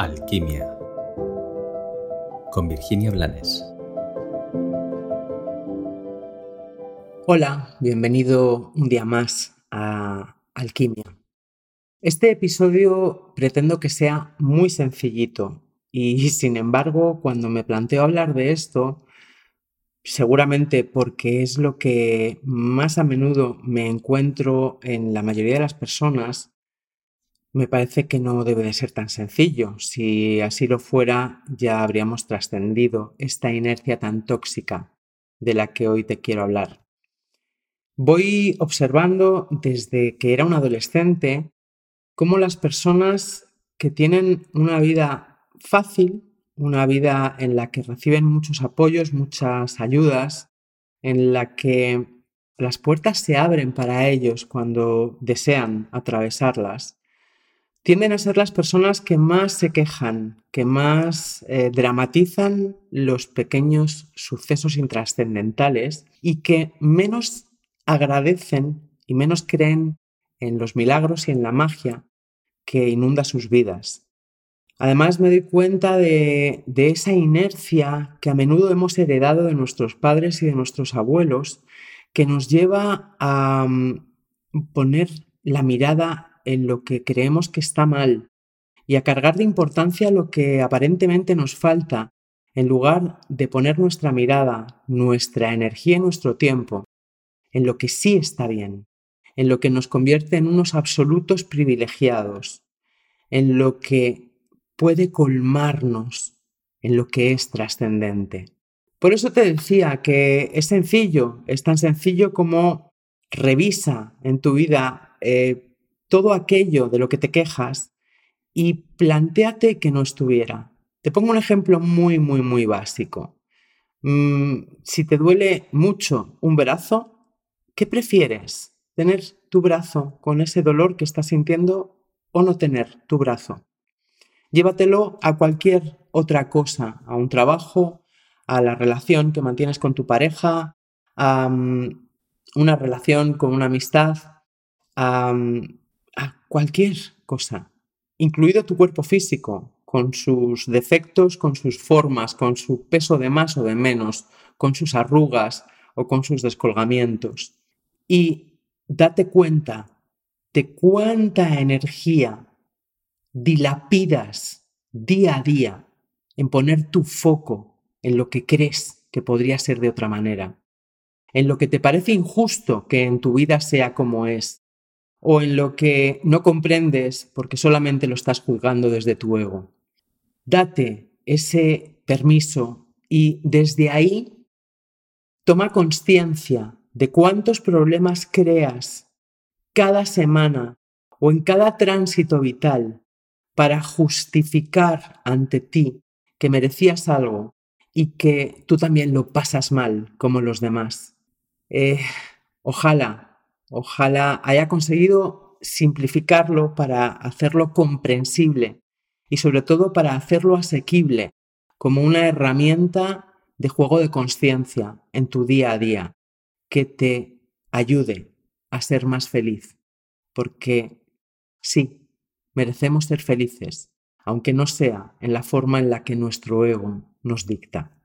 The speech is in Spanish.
Alquimia con Virginia Blanes. Hola, bienvenido un día más a Alquimia. Este episodio pretendo que sea muy sencillito y sin embargo cuando me planteo hablar de esto, seguramente porque es lo que más a menudo me encuentro en la mayoría de las personas, me parece que no debe de ser tan sencillo. Si así lo fuera, ya habríamos trascendido esta inercia tan tóxica de la que hoy te quiero hablar. Voy observando desde que era un adolescente cómo las personas que tienen una vida fácil, una vida en la que reciben muchos apoyos, muchas ayudas, en la que las puertas se abren para ellos cuando desean atravesarlas, tienden a ser las personas que más se quejan, que más eh, dramatizan los pequeños sucesos intrascendentales y que menos agradecen y menos creen en los milagros y en la magia que inunda sus vidas. Además me doy cuenta de, esa inercia que a menudo hemos heredado de nuestros padres y de nuestros abuelos, que nos lleva a mm, poner la mirada en lo que creemos que está mal y a cargar de importancia lo que aparentemente nos falta, en lugar de poner nuestra mirada, nuestra energía y nuestro tiempo en lo que sí está bien, en lo que nos convierte en unos absolutos privilegiados, en lo que puede colmarnos, en lo que es trascendente. Por eso te decía que es sencillo, es tan sencillo como revisa en tu vida eh, todo aquello de lo que te quejas y planteate que no estuviera. Te pongo un ejemplo muy, muy, muy básico. Mm, si te duele mucho un brazo, ¿qué prefieres? ¿Tener tu brazo con ese dolor que estás sintiendo o no tener tu brazo? Llévatelo a cualquier otra cosa, a un trabajo, a la relación que mantienes con tu pareja, a mm, una relación con una amistad, a mm, cualquier cosa, incluido tu cuerpo físico, con sus defectos, con sus formas, con su peso de más o de menos, con sus arrugas o con sus descolgamientos. Y date cuenta de cuánta energía dilapidas día a día en poner tu foco en lo que crees que podría ser de otra manera, en lo que te parece injusto que en tu vida sea como es, o en lo que no comprendes porque solamente lo estás juzgando desde tu ego. Date ese permiso y desde ahí toma conciencia de cuántos problemas creas cada semana o en cada tránsito vital para justificar ante ti que merecías algo y que tú también lo pasas mal como los demás. Eh, ojalá Ojalá haya conseguido simplificarlo para hacerlo comprensible y sobre todo para hacerlo asequible como una herramienta de juego de conciencia en tu día a día que te ayude a ser más feliz. Porque sí, merecemos ser felices, aunque no sea en la forma en la que nuestro ego nos dicta.